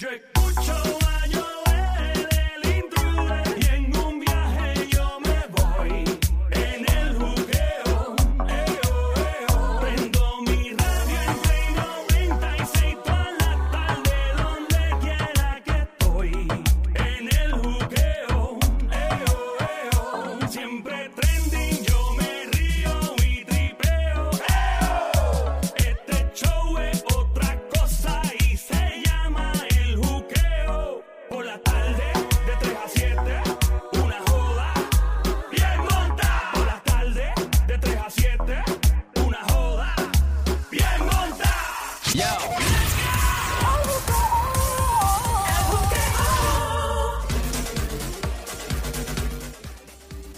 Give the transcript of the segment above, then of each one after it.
Yo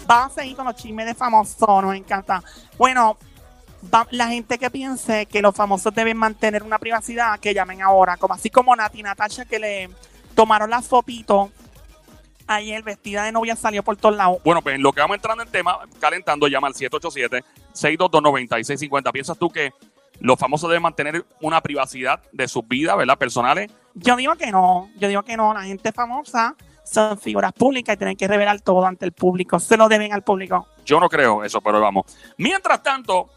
Vamos a seguir con los chismes de famosos, nos encanta. Bueno, va- la gente que piense que los famosos deben mantener una privacidad, que llamen ahora, como así como Nati Natasha que le tomaron las fotitos. Ayer vestida de novia salió por todos lados. Bueno, pues en lo que vamos entrando en tema, calentando, llama al 787-622-9650. ¿Piensas tú que los famosos deben mantener una privacidad de sus vidas, ¿verdad? Personales. Yo digo que no, yo digo que no. La gente famosa son figuras públicas y tienen que revelar todo ante el público. Se lo deben al público. Yo no creo eso, pero vamos. Mientras tanto,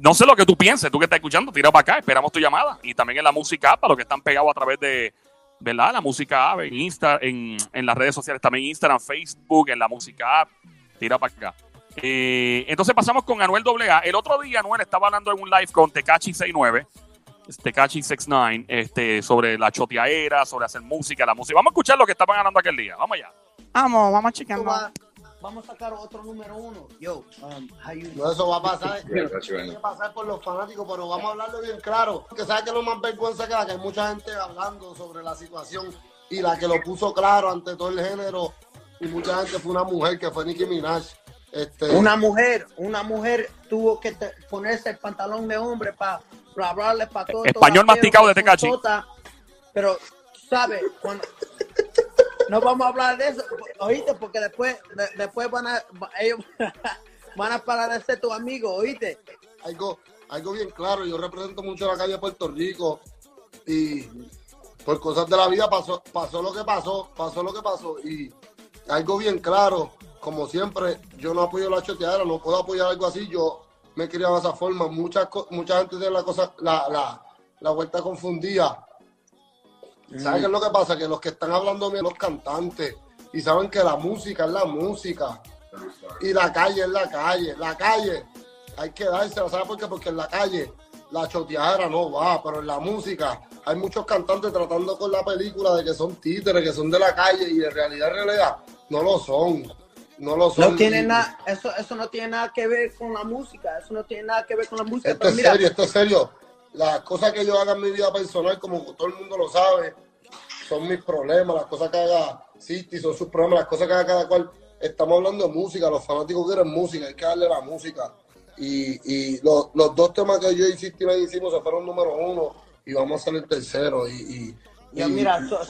no sé lo que tú pienses, tú que estás escuchando, tira para acá, esperamos tu llamada. Y también en la música para los que están pegados a través de, ¿verdad? La música app, en Insta, en, en las redes sociales, también Instagram, Facebook, en la música app, tira para acá. Eh, entonces pasamos con Anuel AA. El otro día Anuel estaba hablando en un live con Tecachi 69, Tecachi 69, este, sobre la choteaera, sobre hacer música, la música. Vamos a escuchar lo que estaban ganando aquel día. Vamos allá. Vamos, vamos Esto checando. va- vamos a sacar otro número uno. Yo, um, No, eso va a pasar. Tiene que pasar por los fanáticos, pero vamos a hablarlo bien claro. Que sabes que lo más vergüenza que que hay mucha gente hablando sobre la situación y la que lo puso claro ante todo el género y mucha gente fue una mujer que fue Nicki Minaj. Este, Una mujer, una mujer tuvo que te- ponerse el pantalón de hombre para hablarle para todo. Español todo masticado de Tecachi. sota. Pero, ¿sabes? Cuando... No vamos a hablar de eso, oíste, porque después, de- después van a, ellos van a parar de ser tu amigo, oíste. algo, algo bien claro. Yo represento mucho la calle de Puerto Rico y por cosas de la vida pasó, pasó lo que pasó, pasó lo que pasó y algo bien claro. Como siempre, yo no apoyo la choteadera, no puedo apoyar algo así. Yo me he criado de esa forma. Mucha, mucha gente tiene la cosa, la, la, la vuelta confundida. ¿Sabes qué es lo que pasa? Que los que están hablando bien los cantantes y saben que la música es la música y la calle es la calle. La calle hay que dársela, ¿sabes por qué? Porque en la calle la choteadera no va, pero en la música hay muchos cantantes tratando con la película de que son títeres, que son de la calle y en realidad, en realidad, no lo son. No lo son. No tiene nada, eso, eso no tiene nada que ver con la música, eso no tiene nada que ver con la música. Esto es mira, serio, esto es serio. Las cosas que yo haga en mi vida personal, como todo el mundo lo sabe, son mis problemas. Las cosas que haga City son sus problemas. Las cosas que haga cada cual. Estamos hablando de música. Los fanáticos quieren música. Hay que darle la música. Y, y los, los dos temas que yo y City hicimos se fueron número uno. Y vamos a ser el tercero. Y, y, Ya mira, so-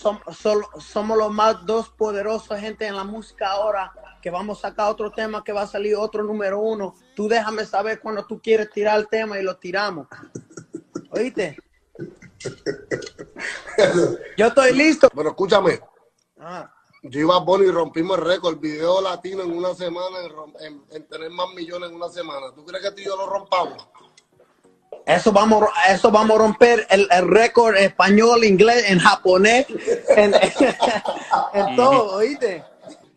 somos los más dos poderosos gente en la música ahora, que vamos a sacar otro tema que va a salir otro número uno. Tú déjame saber cuando tú quieres tirar el tema y lo tiramos. ¿Oíste? Yo estoy listo. Bueno, escúchame. Ah, Yo iba a Bonnie y rompimos el récord. Video latino en una semana, en- en tener más millones en una semana. ¿Tú crees que tú y yo lo rompamos? Eso vamos, eso vamos a romper el, el récord en español, inglés, en japonés, en, en todo, ¿oíste?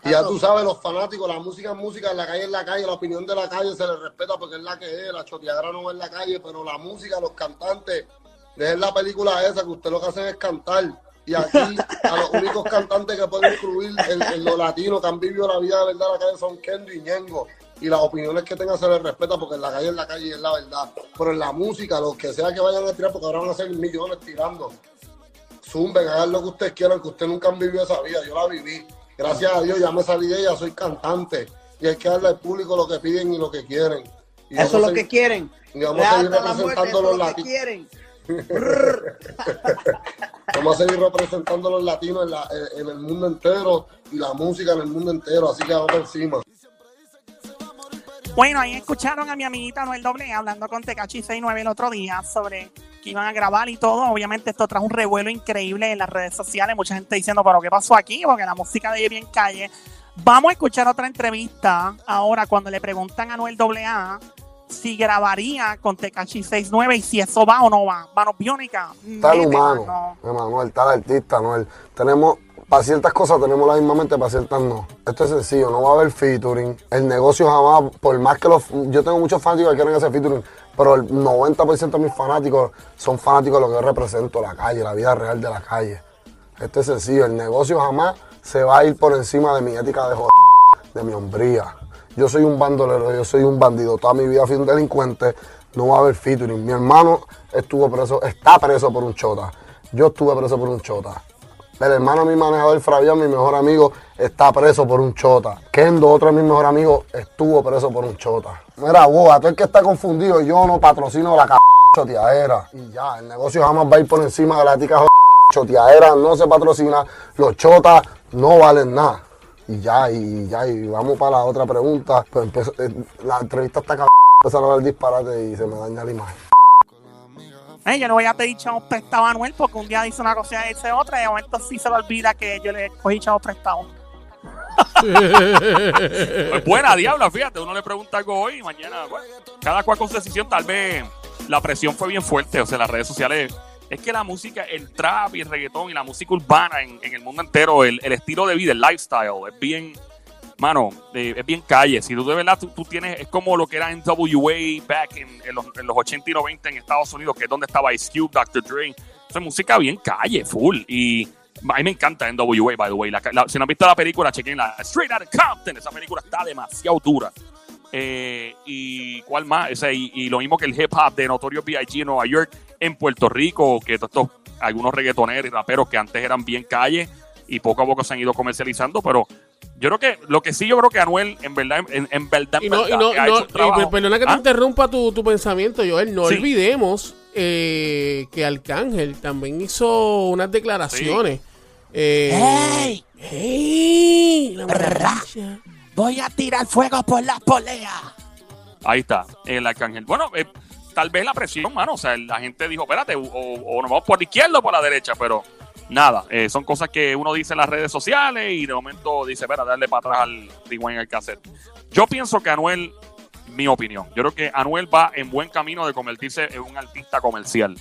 Y ya tú sabes, los fanáticos, la música es música, la calle es la calle, la opinión de la calle se le respeta porque es la que es, la choteadera no es la calle, pero la música, los cantantes, dejen la película esa que usted lo que hacen es cantar. Y aquí a los únicos cantantes que pueden incluir en, en lo latino que han vivido la vida de verdad en la calle son Kendo y Ñengo. Y las opiniones que tengan se les respeta porque en la calle es la calle y es la verdad. Pero en la música, los que sea que vayan a tirar, porque ahora van a ser millones tirando zumben, hagan lo que ustedes quieran, que ustedes nunca han vivido esa vida. Yo la viví. Gracias a Dios ya me salí de ella, soy cantante. Y hay que darle al público lo que piden y lo que quieren. Y Eso es lo que quieren. y vamos a seguir representando los latinos. Vamos a seguir representando a los latinos en, la- en- en el mundo entero y la música en el mundo entero. Así que vamos encima. Bueno, ahí escucharon a mi amiguita Noel Doble hablando con Tecachi 69 el otro día sobre que iban a grabar y todo. Obviamente esto trajo un revuelo increíble en las redes sociales. Mucha gente diciendo, pero ¿qué pasó aquí? Porque la música de ella bien calle. Vamos a escuchar otra entrevista ahora cuando le preguntan a Noel AA si grabaría con Tecachi 69 y si eso va o no va. Manos biónicas. Está el humano, mano. Emanuel, está el artista, Anuel. Tenemos, para ciertas cosas tenemos la misma mente, para ciertas no. Esto es sencillo, no va a haber featuring. El negocio jamás, por más que los... Yo tengo muchos fanáticos que quieren hacer featuring, pero el 90% de mis fanáticos son fanáticos de lo que yo represento, la calle, la vida real de la calle. Esto es sencillo, el negocio jamás se va a ir por encima de mi ética de joder, de mi hombría. Yo soy un bandolero, yo soy un bandido. Toda mi vida fui un delincuente. No va a haber featuring. Mi hermano estuvo preso, está preso por un chota. Yo estuve preso por un chota. El hermano de mi manejador, Fabián, mi mejor amigo, está preso por un chota. Kendo, otro de mis mejores amigos, estuvo preso por un chota. Mira, boba, todo el que está confundido, yo no patrocino la c choteadera. Y ya, el negocio jamás va a ir por encima de la tica choteadera, no se patrocina, los chotas no valen nada. Y ya, y ya, y vamos para la otra pregunta. Pues empezó- eh, la entrevista está cabrón, empezaron a ver disparate y se me daña la imagen. Eh, yo le voy a pedir chavos prestados a Anuel porque un día dice una cosa y dice otra y de momento sí se le olvida que yo le cogí chavos prestados. Pues buena, diabla, fíjate, uno le pregunta algo hoy y mañana, cada cual con su decisión, tal vez la presión fue bien fuerte, o sea, las redes sociales, es que la música, el trap y el reggaetón y la música urbana en, en el mundo entero, el estilo de vida, el lifestyle, es bien, mano, eh, es bien calle, si tú de verdad, tú, tú tienes, es como lo que era en WA back en, en los, en los 80 y 90 en Estados Unidos, que es donde estaba Ice Cube, Dr. Dre, es música bien calle, full, y... A mí me encanta NWA, by the way. La- la- si no han visto la película, chequen la Straight Outta Compton. Esa película está demasiado dura. Eh, y cuál más, Ese, y, y lo mismo que el hip hop de Notorious B.I.G. en Nueva York, en Puerto Rico, que estos, algunos reggaetoneros y raperos que antes eran bien calle y poco a poco se han ido comercializando, pero yo creo que, lo que sí yo creo que Anuel, en verdad, en, en verdad, en Y no, y verdad, no, ha no- hecho un y trabajo. per- perdona que te ¿Ah? interrumpa tu, tu pensamiento, Joel. No Sí. olvidemos eh, que Arcángel también hizo unas declaraciones. Eh, ¡Ey! ¡Ey! La maravilla. Voy a tirar fuego por las poleas. Ahí está, el arcángel. Bueno, eh, tal vez la presión, mano. O sea, la gente dijo, espérate, o, o nos vamos por la izquierda o por la derecha, pero nada. eh, son cosas que uno dice en las redes sociales y de momento dice, espera, darle para atrás al rewind al cassette. Yo pienso que Anuel, mi opinión, yo creo que Anuel va en buen camino de convertirse en un artista comercial.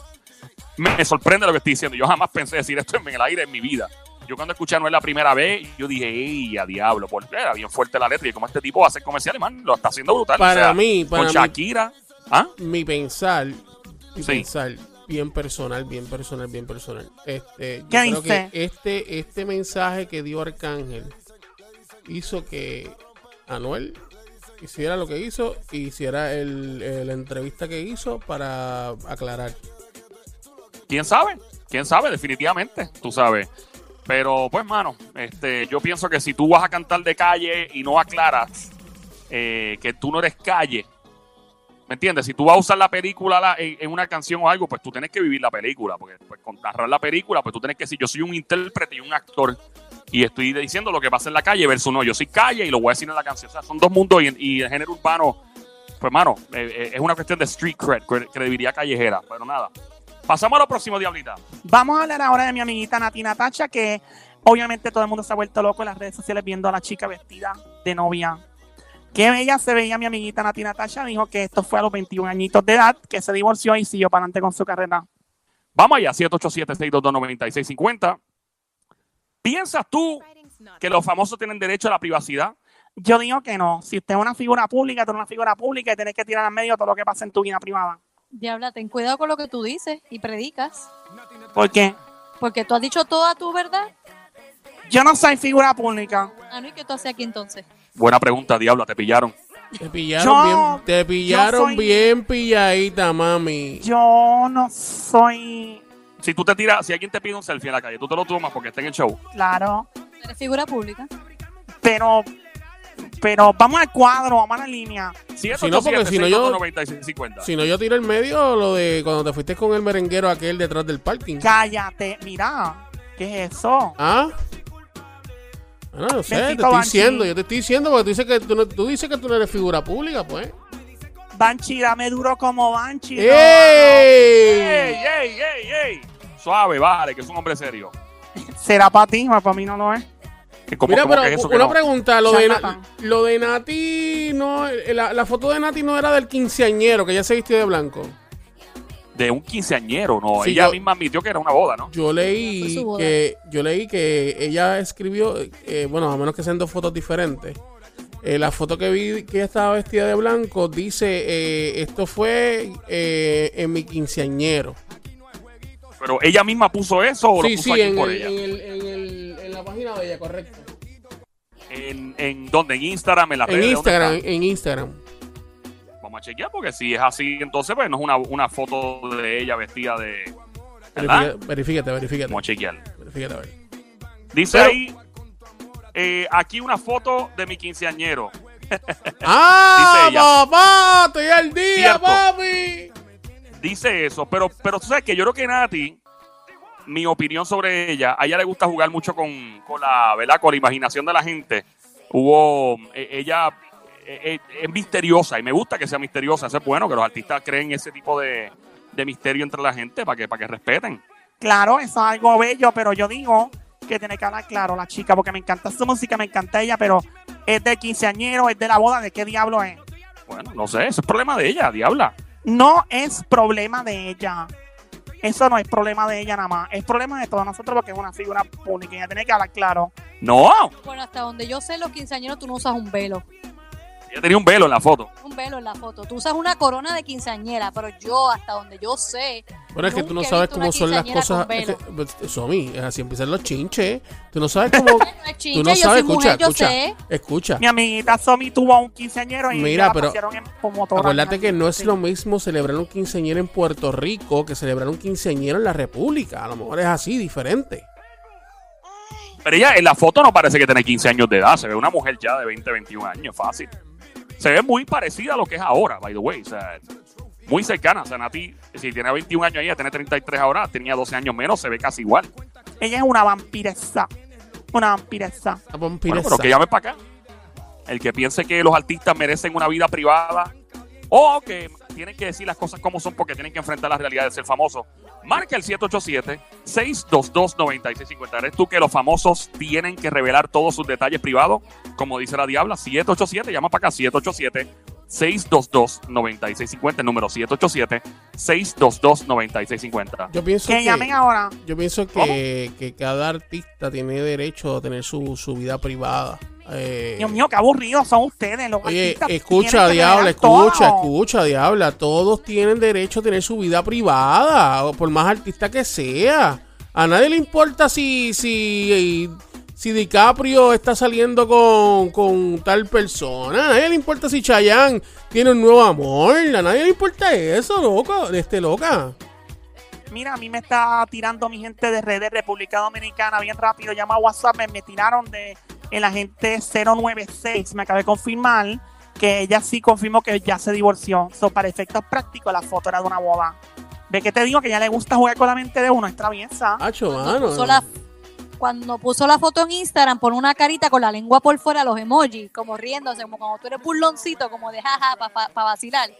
Me, sorprende lo que estoy diciendo. Yo jamás pensé decir esto en el aire en mi vida. Yo cuando escuché a Anuel la primera vez, yo dije, ¡ey, a diablo! Porque era bien fuerte la letra y como este tipo va a hacer comerciales, man, lo está haciendo brutal. Para O sea, mí, para con mí. Shakira. ¿Ah? Mi pensar, mi Sí. pensar, bien personal, bien personal, bien personal. Este, yo ¿Qué creo dice? que este, este mensaje que dio Arcángel hizo que Anuel hiciera lo que hizo y hiciera el, el- la entrevista que hizo para aclarar. ¿Quién sabe? ¿Quién sabe? Definitivamente, tú sabes. Pero, pues, mano, este, yo pienso que si tú vas a cantar de calle y no aclaras eh, que tú no eres calle, ¿me entiendes? Si tú vas a usar la película la- en, una canción o algo, pues tú tienes que vivir la película, porque pues, con narrar la película, pues tú tienes que decir, yo soy un intérprete y un actor, y estoy diciendo lo que pasa en la calle versus no, yo soy calle y lo voy a decir en la canción. O sea, son dos mundos y, y el género urbano, pues, mano, eh, eh, es una cuestión de street cred, cre- credibilidad callejera, pero nada. Pasamos a lo próximo, Diablita. Vamos a hablar ahora de mi amiguita Nati Natacha, que obviamente todo el mundo se ha vuelto loco en las redes sociales viendo a la chica vestida de novia. Qué bella se veía mi amiguita Nati Natacha. Dijo que esto fue a los 21 añitos de edad, que se divorció y siguió para adelante con su carrera. Vamos allá, 787-622-9650. ¿Piensas tú que los famosos tienen derecho a la privacidad? Yo digo que no. Si usted es una figura pública, tú eres una figura pública y tienes que tirar al medio todo lo que pasa en tu vida privada. Diabla, ten cuidado con lo que tú dices y predicas. ¿Por qué? Porque tú has dicho toda tu verdad. Yo no soy figura pública. Ah, no, ¿y qué tú haces aquí entonces? Buena pregunta, Diablo, te pillaron. Te pillaron Yo- bien, te pillaron soy- bien pilladita, mami. Yo no soy. Si tú te tiras, si alguien te pide un selfie en la calle, tú te lo tomas porque está en el show. Claro. Eres figura pública. Pero. Pero vamos al cuadro, vamos a la línea. Si no, porque si no yo- 9650. Si no, yo tiro el medio lo de cuando te fuiste con el merenguero aquel detrás del parking. Cállate, mira. ¿Qué es eso? ¿Ah? Ah, no, no sé, te estoy Banshee. diciendo, yo te estoy diciendo porque tú dices que tú, no- tú dices que tú no eres figura pública, pues. Banchi, dame duro como Banchi. no, ¡Ey, ¡Ey! ey, ey, ey! Suave, vale, que es un hombre serio. no. Será para ti, para mí no lo es. Que como, Mira, como pero que es eso que una no? pregunta, lo de, Na- lo de Nati, no, la, la foto de Nati no era del quinceañero, que ella se vistió de blanco. De un quinceañero, no. Sí, Ella yo- misma admitió que era una boda, ¿no? Yo leí que yo leí que ella escribió, eh, bueno, a menos que sean dos fotos diferentes. eh, la foto que vi que ella estaba vestida de blanco dice eh, esto fue eh, en mi quinceañero. Pero ella misma puso eso o lo puso sí, en, por el- ella. en, el- en el- en la página de ella, correcto. ¿En, en dónde? ¿En Instagram? ¿En las En Instagram, en Instagram. Vamos a chequear porque si es así, entonces pues no es una, una foto de ella vestida de... ¿Verdad? Verifícate, verifícate. Vamos a chequear. Verifícate, a ver. Dice Pero- ahí, eh, aquí una foto de mi quinceañero. ¡Ah, Dice ella. papá! ¡Estoy al día, Cierto. papi! Dice eso, pero, pero tú sabes que yo creo que Nati, mi opinión sobre ella, a ella le gusta jugar mucho con, con la, ¿verdad? Con la imaginación de la gente. Hubo, eh, ella eh, eh, es misteriosa y me gusta que sea misteriosa. Eso es bueno, que los artistas creen ese tipo de, de misterio entre la gente para que, para que respeten. Claro, eso es algo bello, pero yo digo que tiene que hablar claro la chica, porque me encanta su música, me encanta ella, pero es del quinceañero, es de la boda, ¿de qué diablo es? Bueno, no sé, eso es problema de ella, diabla. No es problema de ella. Eso no es problema de ella nada más. Es problema de todos nosotros porque es una figura pública y ella tiene que hablar claro. No, Bueno, hasta donde yo sé, los quinceañeros tú no usas un velo. Ella tenía un velo en la foto. Un velo en la foto. Tú usas una corona de quinceañera, pero yo, hasta donde yo sé, Bueno, es que tú no sabes cómo son las cosas. es que, pues, Somi, así empiezan los chinches. Tú no sabes cómo. no es tú chinche, no yo sabes, soy escucha, mujer, yo escucha. sé. Escucha. Mi amiguita Somi tuvo un quinceañero y Mira, la pero en motora. Acuérdate que no es lo mismo celebrar un quinceañero en Puerto Rico que celebrar un quinceañero en la República. A lo mejor es así, diferente. Pero ella en la foto no parece que tiene 15 años de edad. Se ve una mujer ya de 20, 21 años, fácil. Se ve muy parecida a lo que es ahora, by the way. O sea, muy cercana. O sea, Nati, si tiene 21 años ella tiene 33 ahora, tenía 12 años menos, se ve casi igual. Ella es una vampiresa. Una vampiresa. Bueno, vampiresa. pero que llame para acá. El que piense que los artistas merecen una vida privada o que tienen que decir las cosas como son porque tienen que enfrentar la realidad de ser famosos. Marca el 787-622-9650. ¿Eres tú que los famosos tienen que revelar todos sus detalles privados? Como dice la diabla, 787, llama para acá, 787-622-9650. El número 787-622-9650. Yo pienso Que que, llamen ahora. yo pienso que, que cada artista tiene derecho a tener su, su vida privada. Eh, Dios mío, qué aburridos son ustedes. Los Oye, escucha, diabla, todo. escucha, escucha, diabla. Todos tienen derecho a tener su vida privada, por más artista que sea. A nadie le importa si, si, si DiCaprio está saliendo con, con tal persona. A nadie le importa si Chayanne tiene un nuevo amor. A nadie le importa eso, loco. Este loca. Mira, a mí me está tirando mi gente de redes República Dominicana bien rápido. Llama a WhatsApp, me, me tiraron de el agente 096. Me acabé de confirmar que ella sí confirmó que ya se divorció. So, para efectos prácticos, la foto era de una boda. Ve que te digo que ya le gusta jugar con la mente de uno, es traviesa. Mano. puso la- cuando puso la foto en Instagram, pone una carita con la lengua por fuera, los emojis, como riéndose, como cuando tú eres burloncito, como de jaja, para vacilar.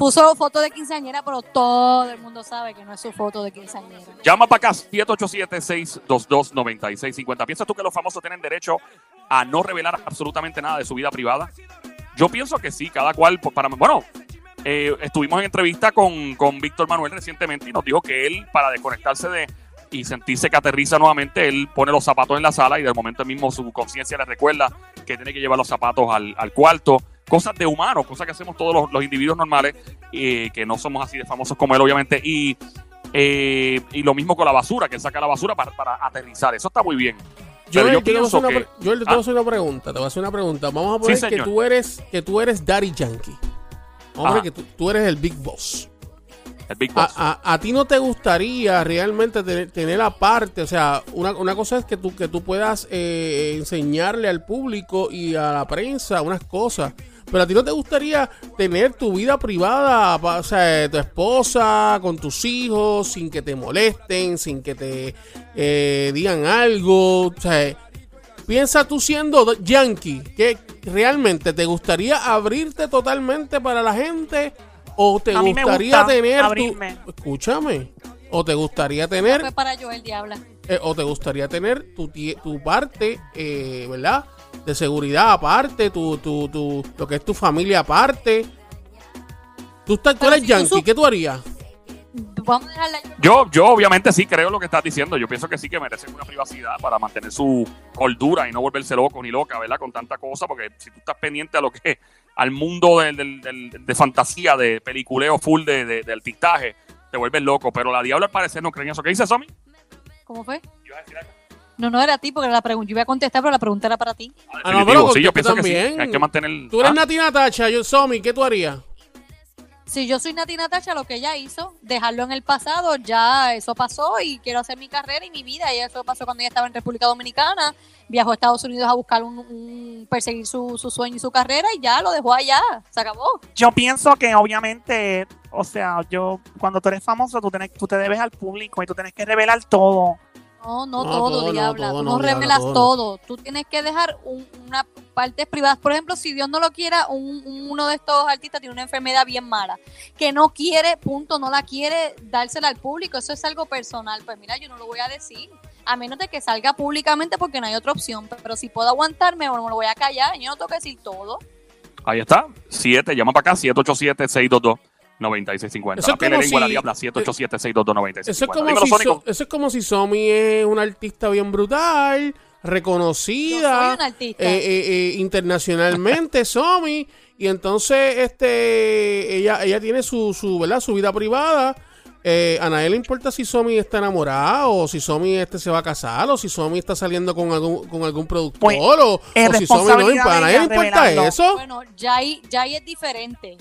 Puso foto de quinceañera, pero todo el mundo sabe que no es su foto de quinceañera. Llama para acá, 787-622-9650. ¿Piensas tú que los famosos tienen derecho a no revelar absolutamente nada de su vida privada? Yo pienso que sí, cada cual, pues, para bueno, eh, estuvimos en entrevista con, con Víctor Manuel recientemente y nos dijo que él, para desconectarse de y sentirse que aterriza nuevamente, él pone los zapatos en la sala y de momento mismo su conciencia le recuerda que tiene que llevar los zapatos al, al cuarto. Cosas de humano, cosas que hacemos todos los, los individuos normales, eh, que no somos así de famosos como él, obviamente. Y eh, y lo mismo con la basura, que saca la basura para, para aterrizar. Eso está muy bien. Yo yo te voy a pienso hacer una que. pre- Joel, yo te voy Ah. a hacer una pregunta. Te voy a hacer una pregunta. Vamos a poner que tú eres que tú eres Daddy Yankee. Vamos a Ajá. poner que tú, tú eres el Big Boss. El Big A, Boss. a- a ti no te gustaría realmente tener, tener aparte, o sea, una, una cosa es que tú, que tú puedas eh, enseñarle al público y a la prensa unas cosas, pero a ti no te gustaría tener tu vida privada, o sea, tu esposa, con tus hijos, sin que te molesten, sin que te eh, digan algo, o sea, piensa tú siendo do- yankee, que realmente te gustaría abrirte totalmente para la gente o te gustaría gusta tener tu- escúchame, o te gustaría tener Fue para Joel Diabla. eh, o te gustaría tener tu, tu parte, eh, ¿verdad? De seguridad aparte, tu, tu, tu, lo que es tu familia aparte. Tú, estás, tú eres si yankee, ¿qué tú harías? Vamos a dejarla. Yo, yo obviamente sí creo lo que estás diciendo. Yo pienso que sí que merecen una privacidad para mantener su cordura y no volverse loco ni loca, ¿verdad? Con tanta cosa, porque si tú estás pendiente a lo que al mundo del, del- del- de fantasía, de peliculeo full de, de- del tictaje, te vuelves loco. Pero la diabla al parecer no creen eso. ¿Qué dice Somi? ¿Cómo fue? ¿Ibas a decir algo? No, no era a ti, porque la pregunta yo iba a contestar, pero la pregunta era para ti. Ah, no, pero sí, yo pienso que también. sí. Hay que mantener. Tú eres ¿Ah? Nati Natacha, yo Somi, ¿qué tú harías? Si yo soy Nati Natacha, lo que ella hizo, dejarlo en el pasado, ya eso pasó y quiero hacer mi carrera y mi vida. Y eso pasó cuando ella estaba en República Dominicana. Viajó a Estados Unidos a buscar un, un- perseguir su, su sueño y su carrera y ya lo dejó allá. Se acabó. Yo pienso que obviamente, o sea, yo cuando tú eres famoso, tú, tienes, tú te debes al público y tú tienes que revelar todo. No, no, No, todo, todo no, diabla. Tú no, no, diabla, revelas todo. Tú tienes que dejar un- una parte privada. Por ejemplo, si Dios no lo quiera, un- un- uno de estos artistas tiene una enfermedad bien mala, que no quiere, punto, no la quiere dársela al público. Eso es algo personal. Pues mira, yo no lo voy a decir. A menos de que salga públicamente porque no hay otra opción. Pero si puedo aguantarme, bueno, me lo voy a callar. Yo no tengo que decir todo. Ahí está. 7, llama para acá, 787-622-9650. Eso es como lengua la si- diabla, 787-622-9650. Eso es como si. So- eso es como si Somi es una artista bien brutal, Yo reconocida. soy una artista. eh, eh, eh, internacionalmente Somi y entonces este ella ella tiene su su verdad su vida privada eh, a nadie le importa si Somi está enamorada o si Somi este se va a casar o si Somi está saliendo con algún con algún productor Pues, o, es o si Somi no nadie le importa eso Bueno, ya ahí, ya ahí es diferente.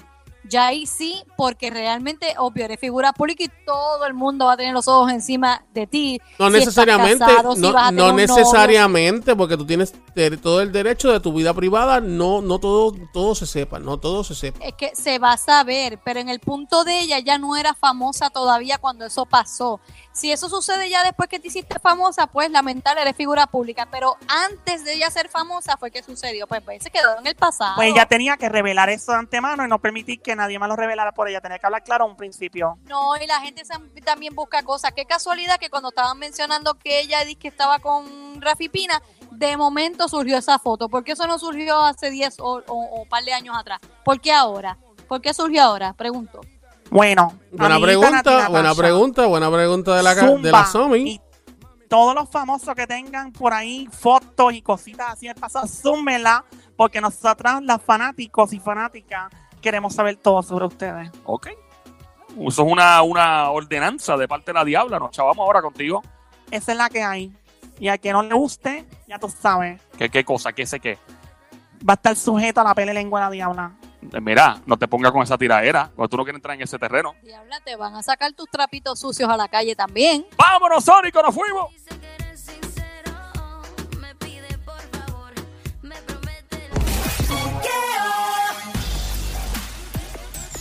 Ya ahí sí, porque realmente, obvio, eres figura pública y todo el mundo va a tener los ojos encima de ti. no Si estás necesariamente casado, no, vas a no tener un novio. necesariamente porque tú tienes todo el derecho de tu vida privada no no todo todo se sepa no todo se sepa Es que se va a saber, pero en el punto de ella ya no era famosa todavía cuando eso pasó. Si eso sucede ya después que te hiciste famosa, pues lamentable, eres figura pública. Pero antes de ella ser famosa fue que sucedió. Pues, pues se quedó en el pasado. Pues ella tenía que revelar eso de antemano y no permitir que nadie más lo revelara por ella. Tenía que hablar claro a un principio. No, y la gente también busca cosas. Qué casualidad que cuando estaban mencionando que ella dice que estaba con Rafi Pina, de momento surgió esa foto. ¿Por qué eso no surgió hace 10 o, o, o par de años atrás? ¿Por qué ahora? ¿Por qué surgió ahora? Pregunto. Bueno, buena pregunta buena pregunta buena pregunta de la de la Somi Y todos los famosos que tengan por ahí fotos y cositas así en el pasado, súmenla, porque nosotras, las fanáticos y fanáticas, queremos saber todo sobre ustedes. Ok. Eso es una, una ordenanza de parte de la diabla. Nos chavamos ahora contigo. Esa es la que hay. Y a quien no le guste, ya tú sabes, ¿Qué, qué cosa? ¿Qué sé qué? va a estar sujeto a la pele lengua de la diabla. Eh, Mira, no te pongas con esa tiradera, porque tú no quieres entrar en ese terreno. Diabla, te van a sacar tus trapitos sucios a la calle también. ¡Vámonos, Sónico! ¡Nos fuimos!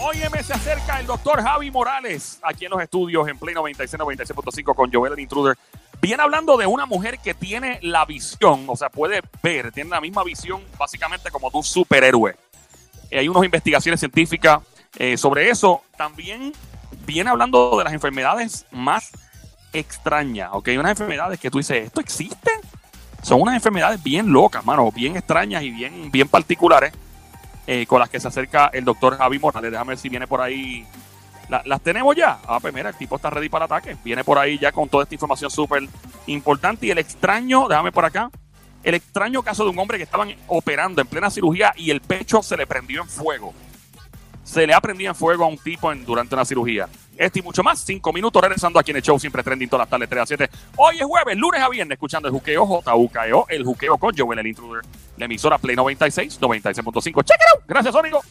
Óyeme, se acerca el doctor Javi Morales aquí en los estudios en Play 96, 96.5 con Joel el Intruder. Viene hablando de una mujer que tiene la visión, o sea, puede ver, tiene la misma visión básicamente como de un superhéroe. Eh, hay unas investigaciones científicas eh, sobre eso. También viene hablando de las enfermedades más extrañas, ¿ok? Unas enfermedades que tú dices, ¿esto existe? Son unas enfermedades bien locas, mano, bien extrañas y bien, bien particulares eh, con las que se acerca el doctor Javi Morales. Déjame ver si viene por ahí. La- ¿Las tenemos ya? Ah, pues mira, el tipo está ready para el ataque. Viene por ahí ya con toda esta información súper importante. Y el extraño, déjame por acá, el extraño caso de un hombre que estaban operando en plena cirugía y el pecho se le prendió en fuego. Se le ha prendido en fuego a un tipo en- durante una cirugía. Este y mucho más. Cinco minutos regresando aquí en el show, siempre trending todas las tardes, 3 a 7. Hoy es jueves, lunes a viernes, escuchando el juqueo JUKEO, el juqueo con Joel el Intruder. La emisora Play 96, 96.5. Check it out. Gracias, Sónico.